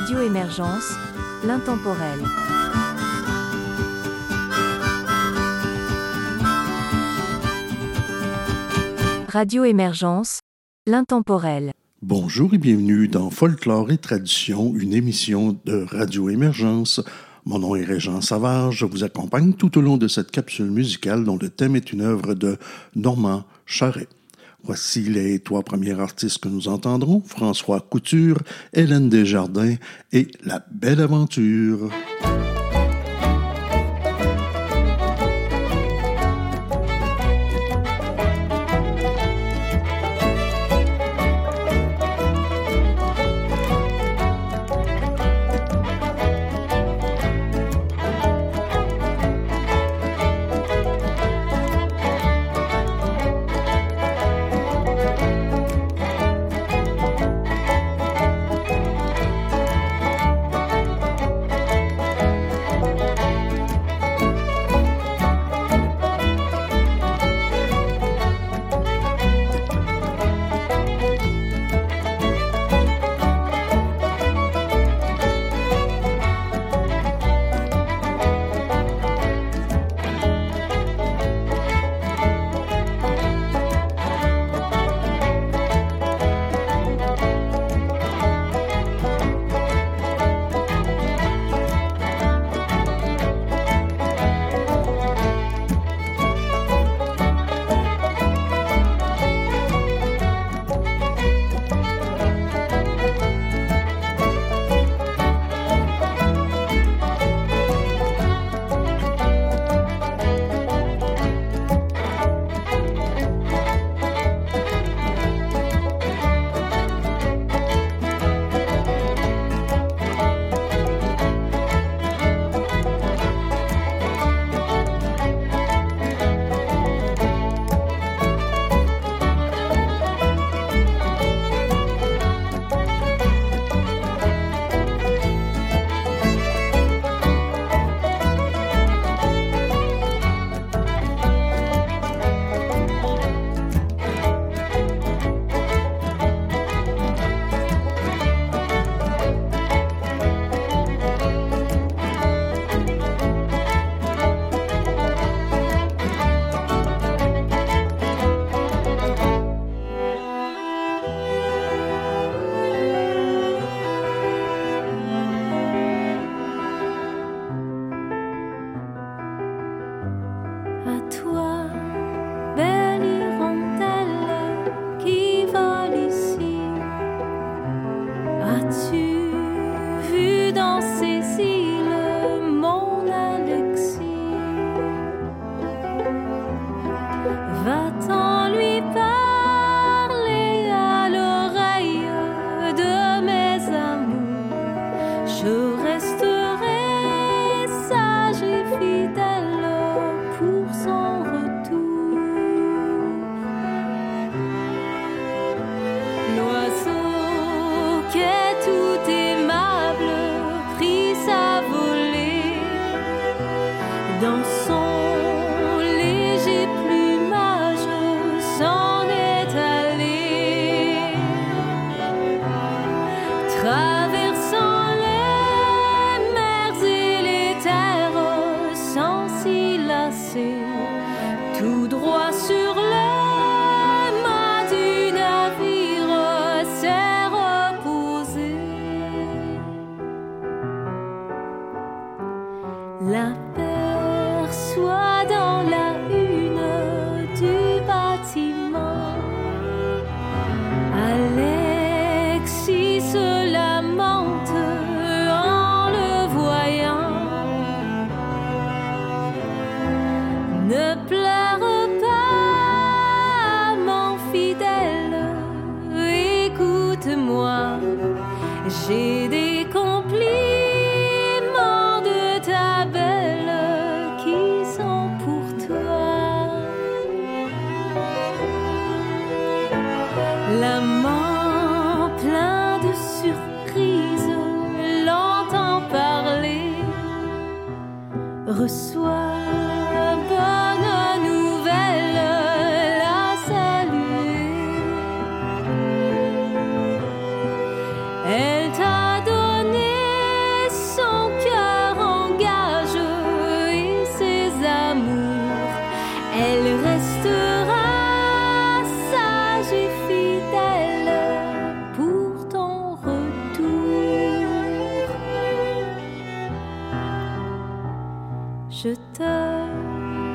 Radio Émergence, l'intemporel. Radio Émergence, l'intemporel. Bonjour et bienvenue dans Folklore et Tradition, une émission de Radio Émergence. Mon nom est Régent Savard, je vous accompagne tout au long de cette capsule musicale dont le thème est une œuvre de Normand Charret. Voici les trois premiers artistes que nous entendrons, François Couture, Hélène Desjardins et La Belle Aventure.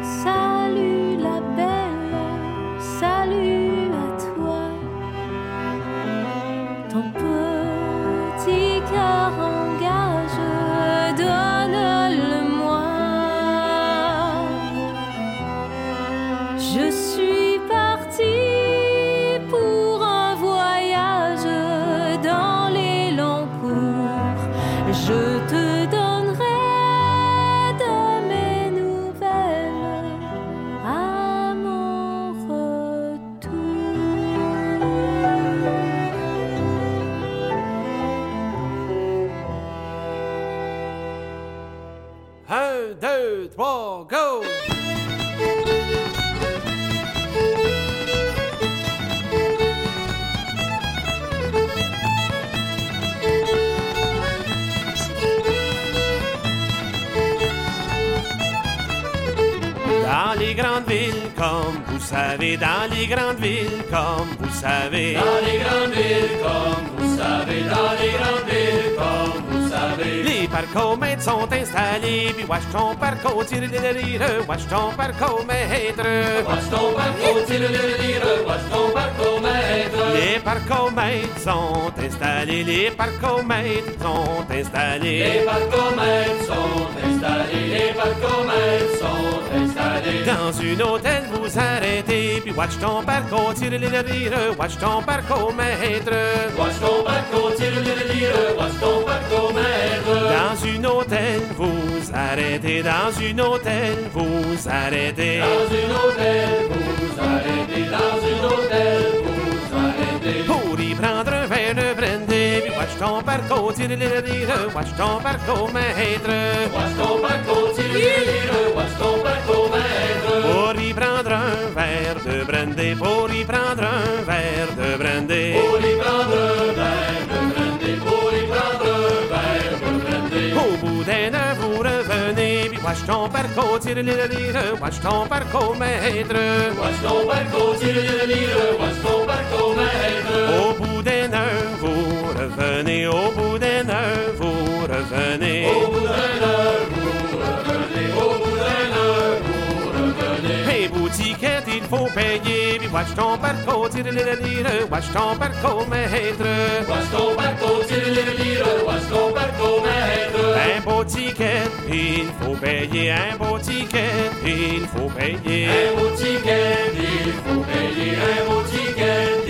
Te salue la belle, comme vous savez, dans les grandes villes, comme vous savez. Dans les grandes villes, comme vous savez, dans les grandes villes, comme vous savez. Les parcomètres sont installés, puis watch ton parcours, tire les rire, watch ton parcours, maître. Watch ton parcours, tire le lire, watch ton parcours, maître. Les parcomètres sont installés, les parcomètres sont installés. Les parcomètres sont installés, les parcomètres sont installés. Dans une hôtel, vous arrêtez, puis watch ton parcours, tire les rire, watch ton parcours, maître. Watch ton parcours, tire le lire, watch ton parcours, maître. Dans une hôtel, vous arrêtez, dans une hôtel, vous arrêtez. Dans une hôtel, vous arrêtez, dans une hôtel. Pour y prendre un verre de brandy, puis watch ton parcours, tire les rire, watch ton parcours, maître. Watch ton parcours, tire le lire, watch ton parcours, maître. Pour y prendre un verre de brandy, pour y prendre un verre de brandy. Pour y prendre un verre de brandy, watch ton parcours, tire les rire, watch ton parcours, maître. Watch ton parcours, tire le lire, watch ton parcours, maître. Au bout d'un heure, vous revenez, au bout d'un heure, vous revenez. Au bout watch ton parcours, tire les rire, watch ton parcours, maître. Watch ton parcours, tire le lire, watch ton parcours, maître. Un beau ticket, il faut payer, un beau ticket, il faut payer. Un beau ticket, il faut payer, un beau ticket, il faut payer.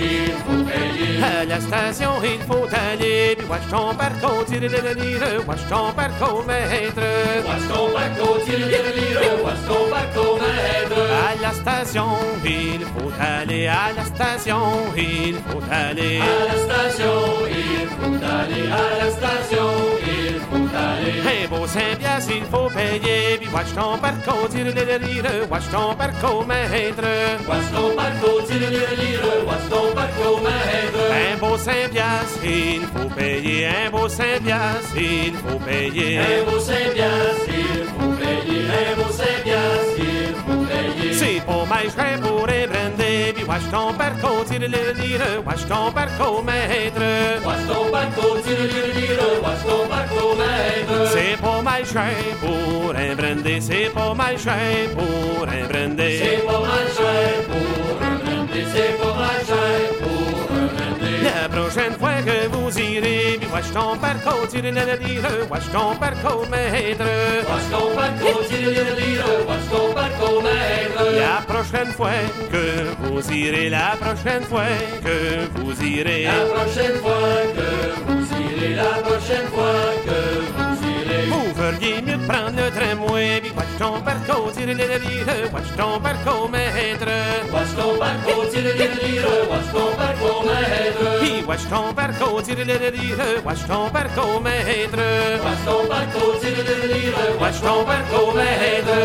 À la station, il faut aller, puis watch ton parcours, tire les rire, watch ton parcours, maître. Watch ton parcours, tire le lire, watch ton parcours, maître. À la station, il faut aller, à la station, il faut aller. À la station, il faut aller, à la station, il faut aller. Un beau Saint-Piastre, il faut payer, puis watch ton parcours, tire les rire, watch ton parcours, maître. Watch ton parcours, tire watch ton parcours, maître. Un beau Saint-Piastre, il faut payer, un beau Saint-Piastre, il faut payer. Un beau Saint-Piastre, il faut payer, un beau faut payer. C'est pour ma chère pour les brander, puis watch ton parcours, tire les rire, watch ton parcours, maître. Watch ton parcours, tire le lire, watch ton parcours, maître. C'est pour ma prochaine fois que vous irez, puis watch ton parcours, tire les rire, watch ton parcours, maître. Watch ton parcours, le lire, watch ton parcours, maître. La prochaine fois que vous irez, la prochaine fois que vous irez. La prochaine fois que vous irez, la prochaine fois que vous irez. Vous feriez mieux de prendre le tramway, puis ton parcours, tire watch ton parcours, maître. Watch ton parcours, tire watch ton parcours, maître. Puis watch ton parcours, tire watch ton parcours, maître. Watch ton parcours, tire Watch ton parcours, maître.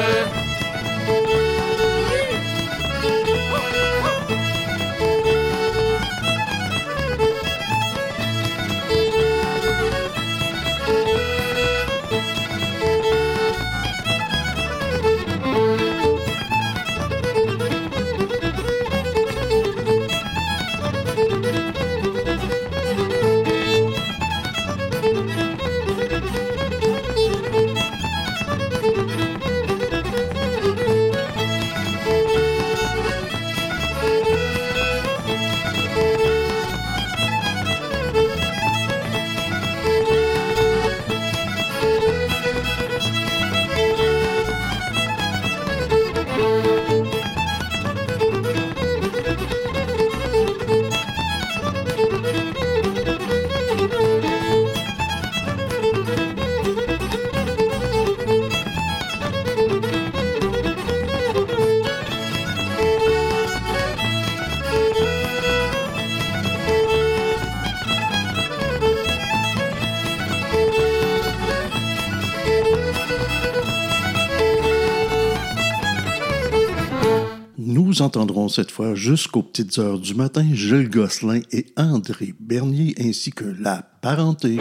Nous entendrons cette fois jusqu'aux petites heures du matin Jules Gosselin et André Bernier ainsi que la parenté.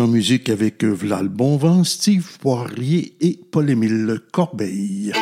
En musique avec Vlal Bonvent, Steve Poirier et Paul-Émile Corbeil.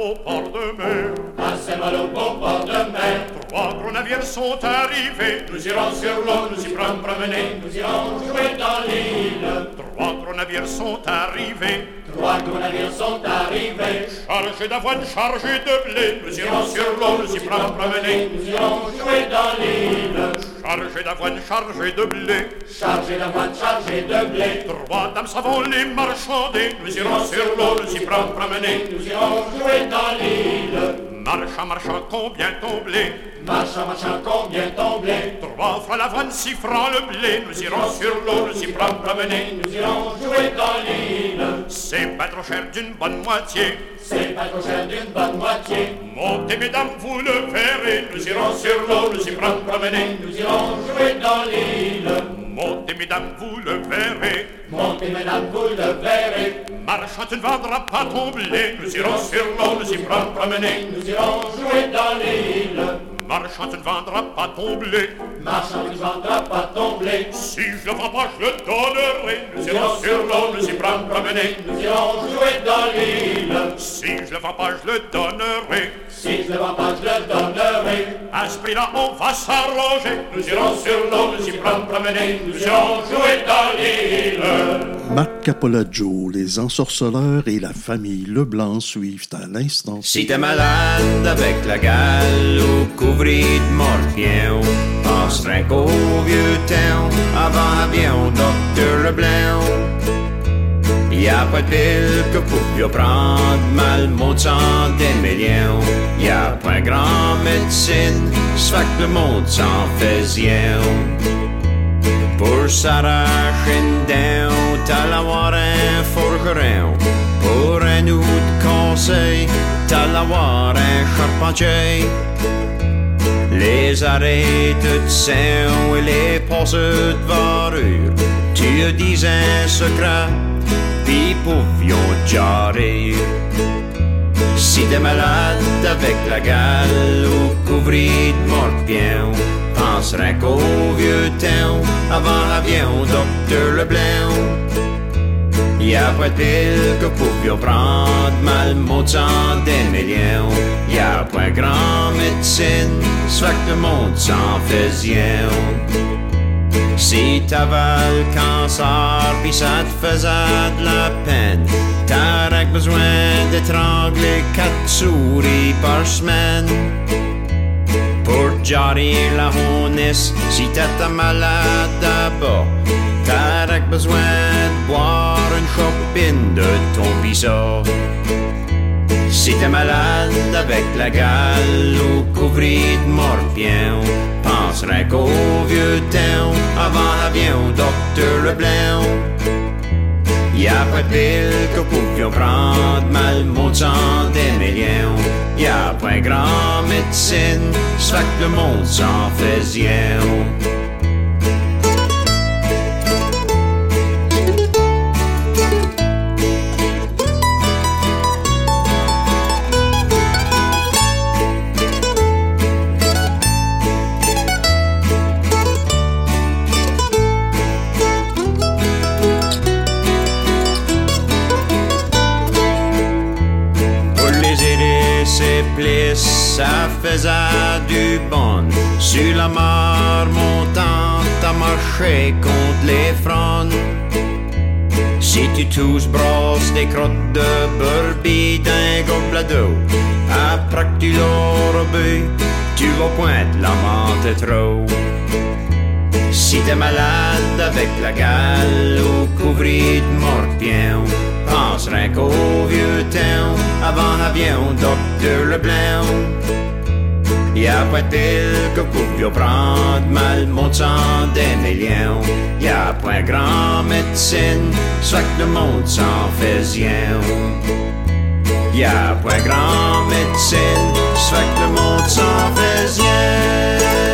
Beau port de mer. Saint-Malo, au port de mer. Trois gros navires sont arrivés. Nous irons sur l'eau, nous y prendre promener, nous irons jouer dans l'île. Trois gros navires sont arrivés. Trois gros navires sont arrivés. Chargés d'avoine, chargés de blé. Nous irons sur l'eau, nous y prendre promener, nous irons jouer dans l'île. Chargés d'avoine, chargés de blé. Chargés d'avoine, chargés de blé. Trois dames savons les marchander. Nous irons sur l'eau, nous y prendre promener, nous irons jouer dans l'île. Marchant, marchant, combien ton blé Marchant, marchant, combien ton blé Trois francs l'avoine, six francs le blé. Nous irons sur l'eau, nous y prendre promener. Nous irons jouer dans l'île. C'est pas trop cher d'une bonne moitié. C'est pas trop cher d'une bonne moitié. Montez, mesdames, vous le verrez. Nous irons sur l'eau, nous y prendre promener, nous irons jouer dans l'île. Montez, mesdames, vous le verrez. Montez, mesdames, vous le verrez. Marchant, tu ne vendras pas ton blé. Nous irons sur l'eau, nous y prendre promener. Nous irons jouer dans l'île. Marchant, tu ne vendras pas ton blé. Marchand, tu ne vendras pas ton blé. Si je le vends pas, je le donnerai. Nous Nous irons sur l'eau, nous y prendre promener. Nous irons jouer dans l'île. Si je le vends pas, je le donnerai. Si je le vends pas, je le donnerai. À ce prix-là, on va s'arranger. Nous irons sur l'eau, nous y prendre promener. Nous irons jouer dans l'île. Marc Capolaggio, les ensorceleurs et la famille Leblanc suivent à l'instant. Si t'es malade avec la gale ou couvri morpion, pense rien qu'au vieux temps, avant avion Docteur Leblanc. Y a pas de pile que pour mieux prendre mal montant des millions. Y a pas grand médecine, ça fait que le monde s'en fait Pour s'arracher dent, t'as l'avoir un forgeron. Pour un autre conseil, t'as l'avoir un charpentier. Les arrêts de sang et les passes de varure, tu dis un secret, pis pouvions jarrer. Si t'es malade avec la gale ou couvri de morpion, pense rien qu'au vieux temps, avant l'avion Docteur Leblanc. Y a pas de pile que pouvions prendre mal médecine, ça fait que le monde s'en faisait. Si t'avais le cancer pis ça te faisait de la peine, t'aurais besoin d'étrangler quatre souris par semaine. Pour jarrer la honnis, si t'étais malade d'abord, t'aurais besoin de boire une chopine de ton pissot. Si t'es malade avec la gale ou couvri de morpion, pense rien qu'au vieux temps, avant l'avion Docteur Leblanc. Y a pas de pile que pouvions prendre mal montant des millions. Y a pas grand médecine, ça que le monde s'en faisait. Faisait du bon. Sur la mare montante, à marcher contre les fronts. Si tu touches, brosses des crottes de brebis d'un gobelet d'eau, après que tu l'auras bu, tu vas pointer la menthe trop. Si t'es malade avec la gale ou couvri de morpion, pense rien qu'au vieux temps, avant l'avion Docteur Leblanc. Y a pas de pile que pouvions prendre mal montant des millions. Y a pas grand médecine, ça fait que le monde s'en faisait. Y a pas grand médecine, ça fait que le monde s'en faisait. Je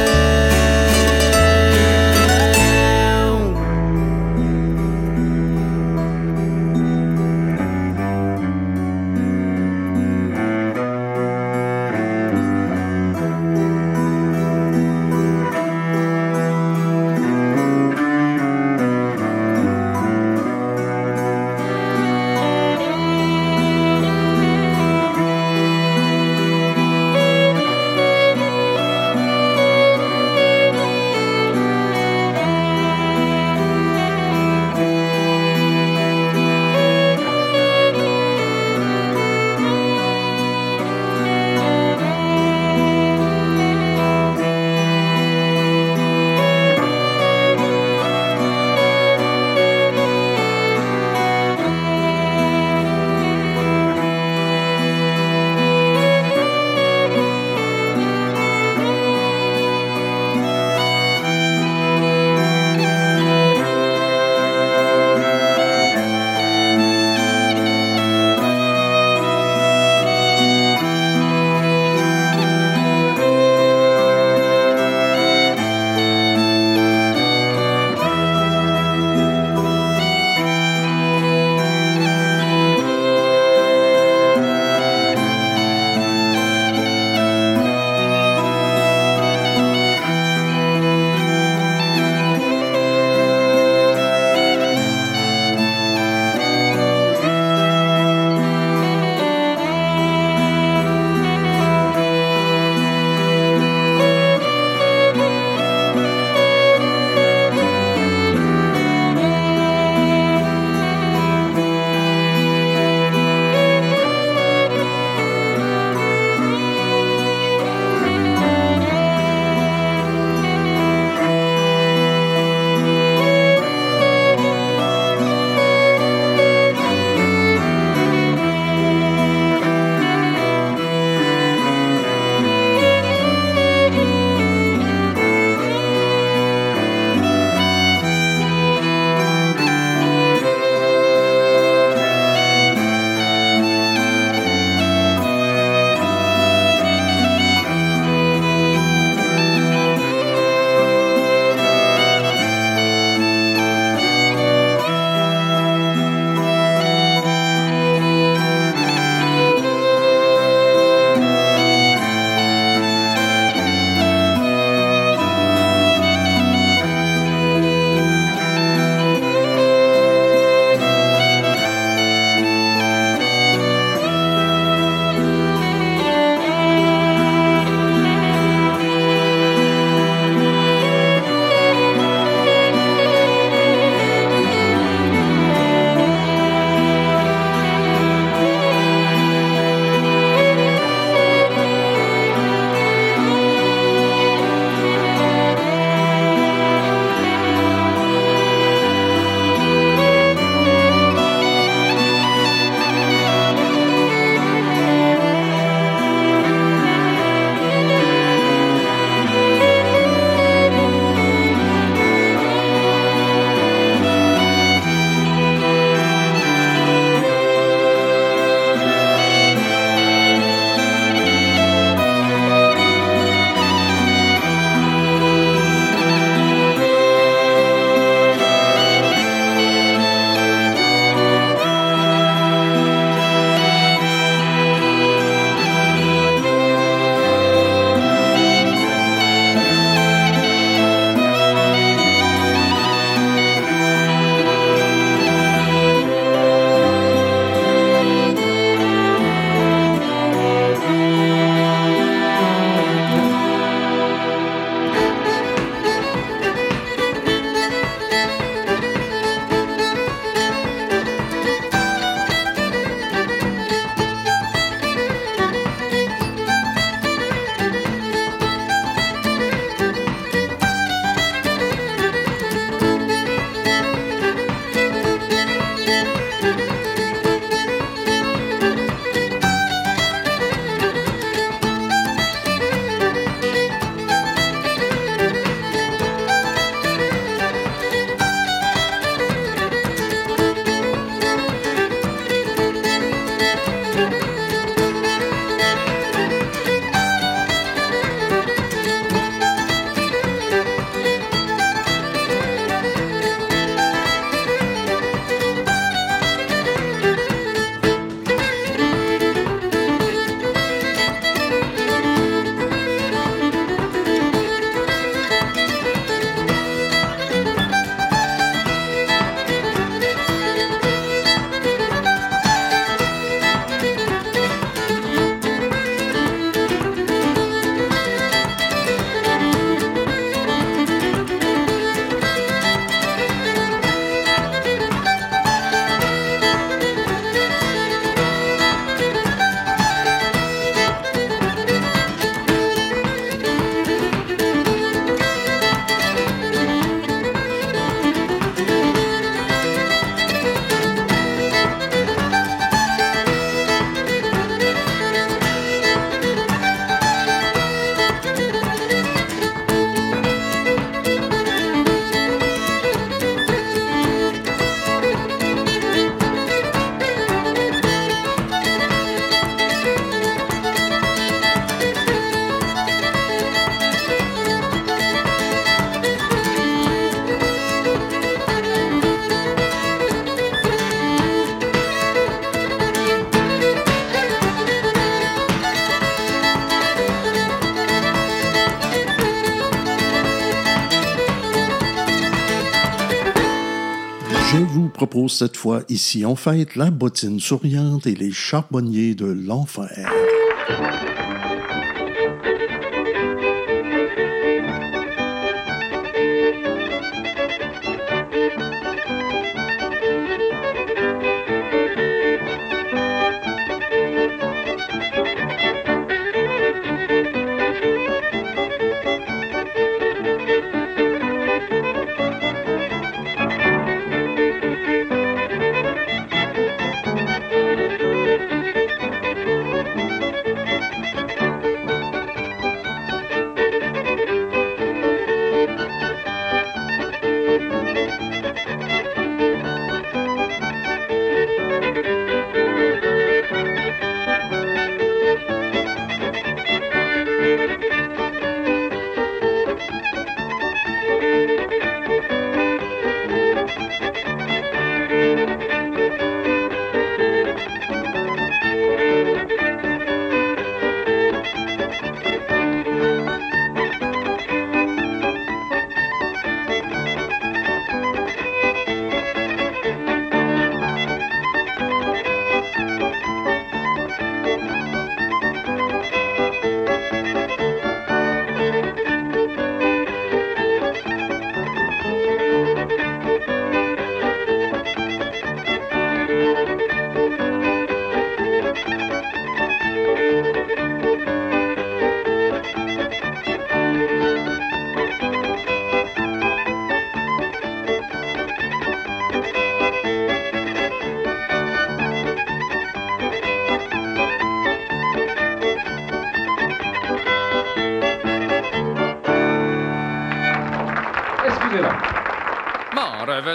propose cette fois ici en fête la bottine souriante et les charbonniers de l'enfer.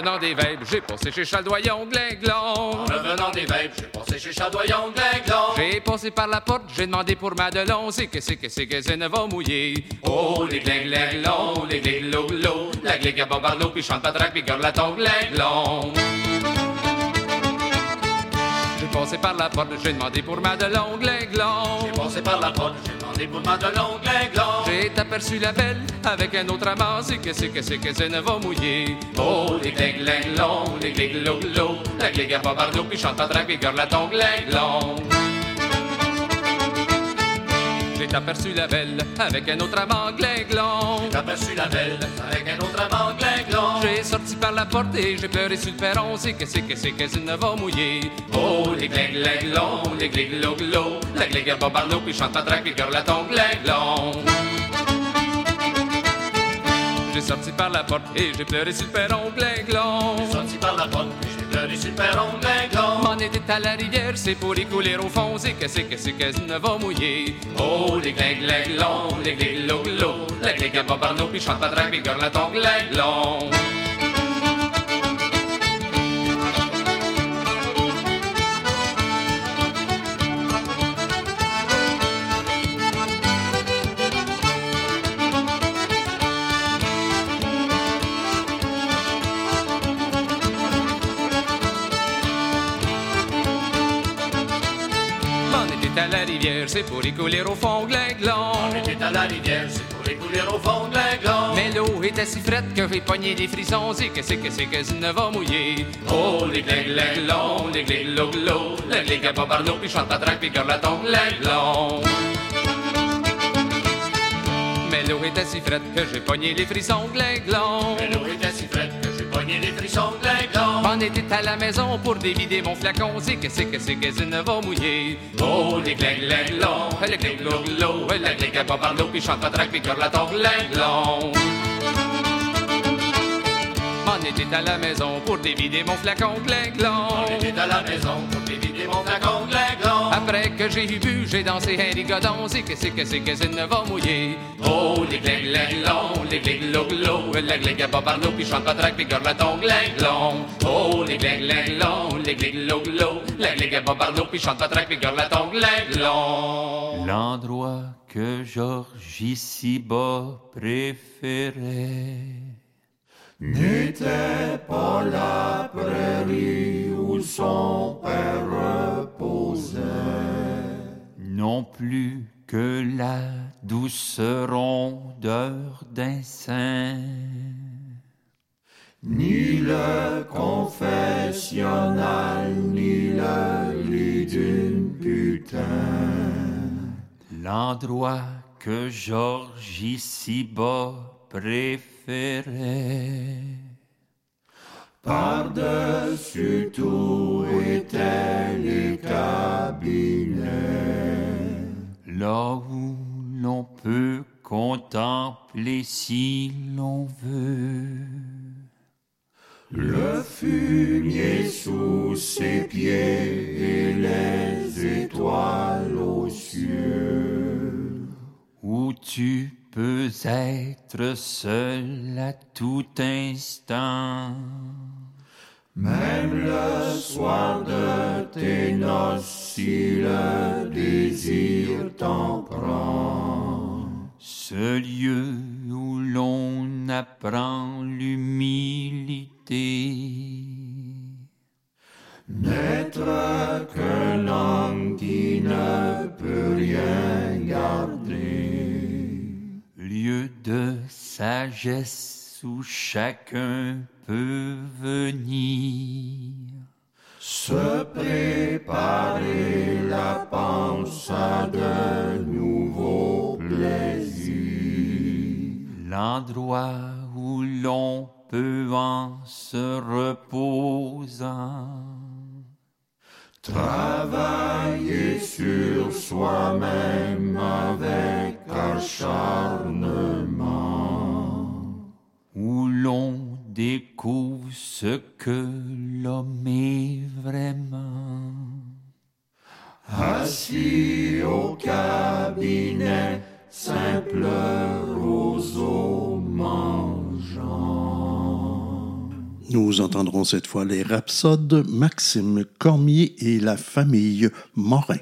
Revenant des vapes, j'ai passé chez Chaldoyon Glinglon. En revenant des vapes, j'ai passé chez Chaldoyon Glinglon. J'ai passé par la porte, j'ai demandé pour Madelon, c'est que c'est que c'est que c'est ne va mouiller. Oh, les glinglonglons, les glinglolo, la glig à bombardeau, puis chante pas drac, puis garde la ton glinglon. J'ai passé par la porte, j'ai demandé pour Madelon Glinglon. J'ai passé par la porte, j'ai demandé pour Madelon Glinglon. J'ai aperçu la belle avec un autre amant, c'est que c'est que c'est que c'est ne va mouiller. Oh, les glinglonglons, les glinglolo, la glig à bombardeau, puis chante pas drac, puis garde la ton glinglon. J'ai aperçu la belle avec un autre amant Glinglon. J'ai aperçu la belle avec un autre amant glinglon. J'ai sorti par la porte et j'ai pleuré sur le perron, c'est que c'est que c'est que c'est ne va mouiller. Oh, les glinglonglons, les glingloglo, la glig à bombardeau, puis chante pas drac, puis garde la ton glinglon. J'ai sorti par la porte et j'ai pleuré sur le perron Glinglon. J'ai sorti par la porte, puis j'ai pleuré sur le perron glinglon. M'en était à la rivière, c'est pour y couler au fond, c'est que c'est que c'est que ça ne va mouiller. Oh, les glinglonglons, les glingloglo, la glig à bombardeau, puis chante pas drac, puis garde la ton glinglon. M'en était à la rivière, c'est pour y couler au fond Glinglon. On était à la rivière, c'est pour écouler au fond de glinglon. Mais l'eau était si frette que j'ai pogné des frissons, c'est que c'est que c'est que ça ne va mouiller? Oh, les glinglonglons, les glingloglo, la glig à bombardeau, puis chante pas drac, puis garde la ton glinglon. Mais l'eau était si frette que j'ai pogné les frissons Glinglon. Mais l'eau était si frette que j'ai pogné les frissons de était à la maison pour dévider mon flacon, c'est que c'est que c'est que ça ne va mouiller. Oh, les glinglonglons, les glingloglo, la glig à bombardeau, puis chante pas drac, puis la ton glinglon. On était à la maison pour dévider mon flacon Glinglon. On était à la maison pour dévider mon flacon de Après que j'ai bu, j'ai dansé un rigodon, c'est que c'est que c'est que ça ne va mouiller. Oh, les glinglonglons, les glingloglo, la à bombardeau, puis chante drac, puis garde la ton glinglon. Oh, les glinglonglons, les glingloglo, la à bombardeau, puis chante drac, puis garde la ton glinglon. L'endroit que Georges ici-bas préférait n'était pas la prairie où son père reposait, non plus que la douce rondeur d'un sein, ni le confère national ni le lit d'une putain. L'endroit que Georges ici-bas préférait. Par-dessus tout étaient les cabinets. Là où l'on peut contempler si l'on veut. Le fumier sous ses pieds et les étoiles aux cieux. Où tu peux être seul à tout instant. Même le soir de tes noces, si le désir t'en prend. Ce lieu où l'on apprend l'humilité. N'être qu'un homme qui ne peut rien garder. Lieu de sagesse où chacun peut venir. Se préparer la panse à de nouveaux plaisirs. L'endroit où l'on peut en se reposant. Travailler sur soi-même avec acharnement. Où l'on découvre ce que l'homme est vraiment. Assis au cabinet, simple roseau mangeant. Nous entendrons cette fois les rhapsodes Maxime Cormier et la famille Morin.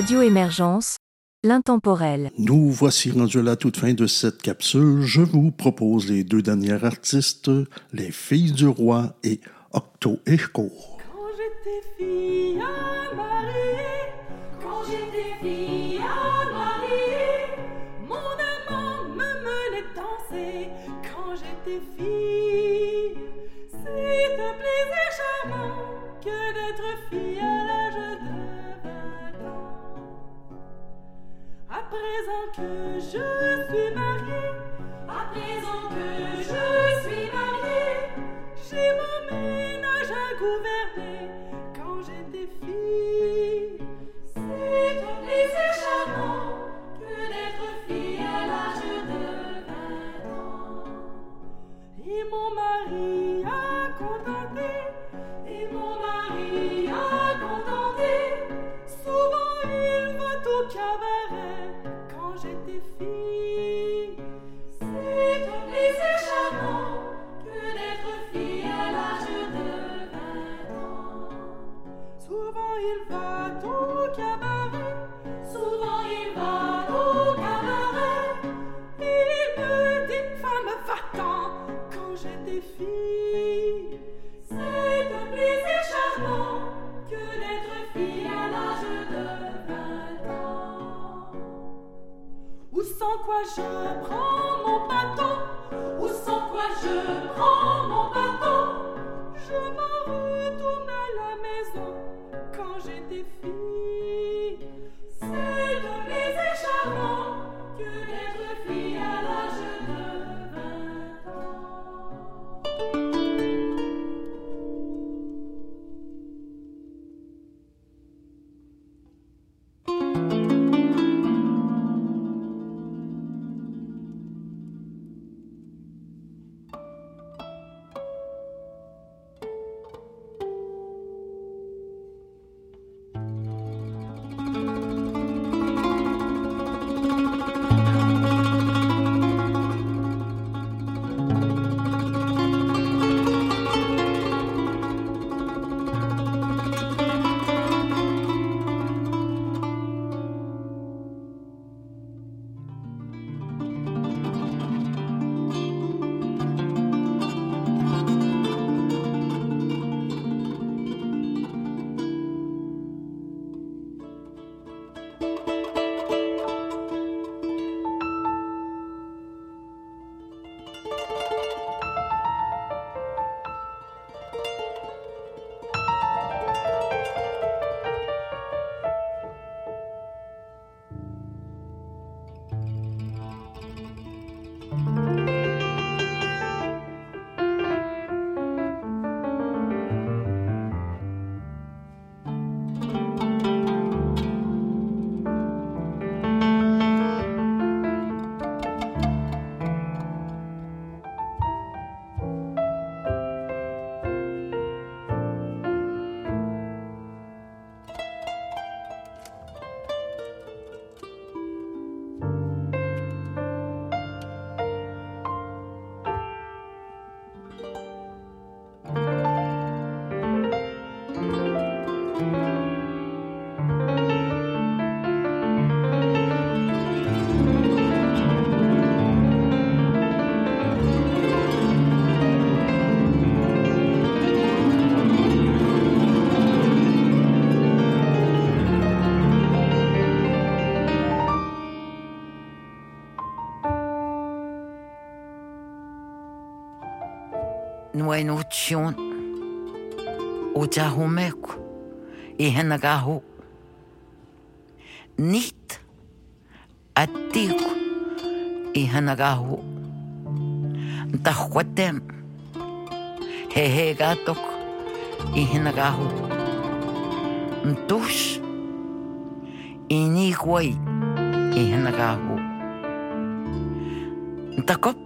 Radio Émergence, l'intemporel. Nous voici rendus à la toute fin de cette capsule. Je vous propose les deux derniers artistes, les filles du roi et Octo Echo. Quand j'étais fille que je suis mariée, à présent que je suis mariée, j'ai mon ménage à gouverner quand j'étais fille. C'est un plaisir charmant que d'être fille à l'âge de 20 ans. Et mon mari a je prends mon bâton, ou sans quoi je prends 외노 치온 오자호메코 이헤나가호 니트 아티고 이헤나가호 다후과템 헤헤가톡 이헤나가호 ntush inihuay ihnagahu ntakop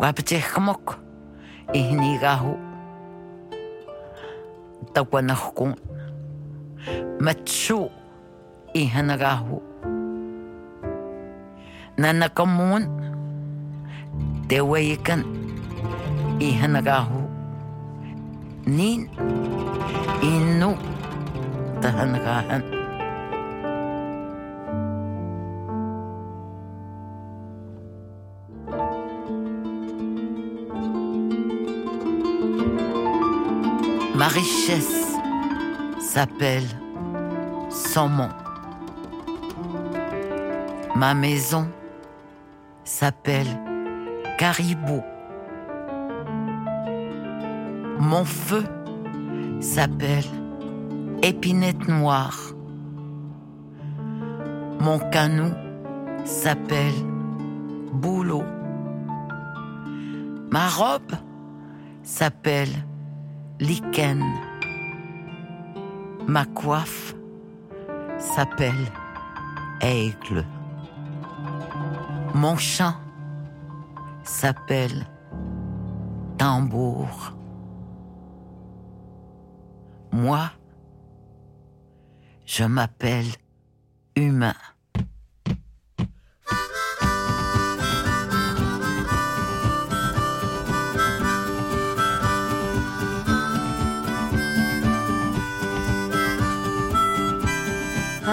wapchejmok هنيغاهو توا نخكون متشو إهنغاهو نانا كمون. توايكن إهنغاهو نين إنو تهنغاهن Ma richesse s'appelle saumon. Ma maison s'appelle caribou. Mon feu s'appelle épinette noire. Mon canot s'appelle boulot. Ma robe s'appelle lichen. Ma coiffe s'appelle aigle. Mon chant s'appelle tambour. Moi, je m'appelle humain.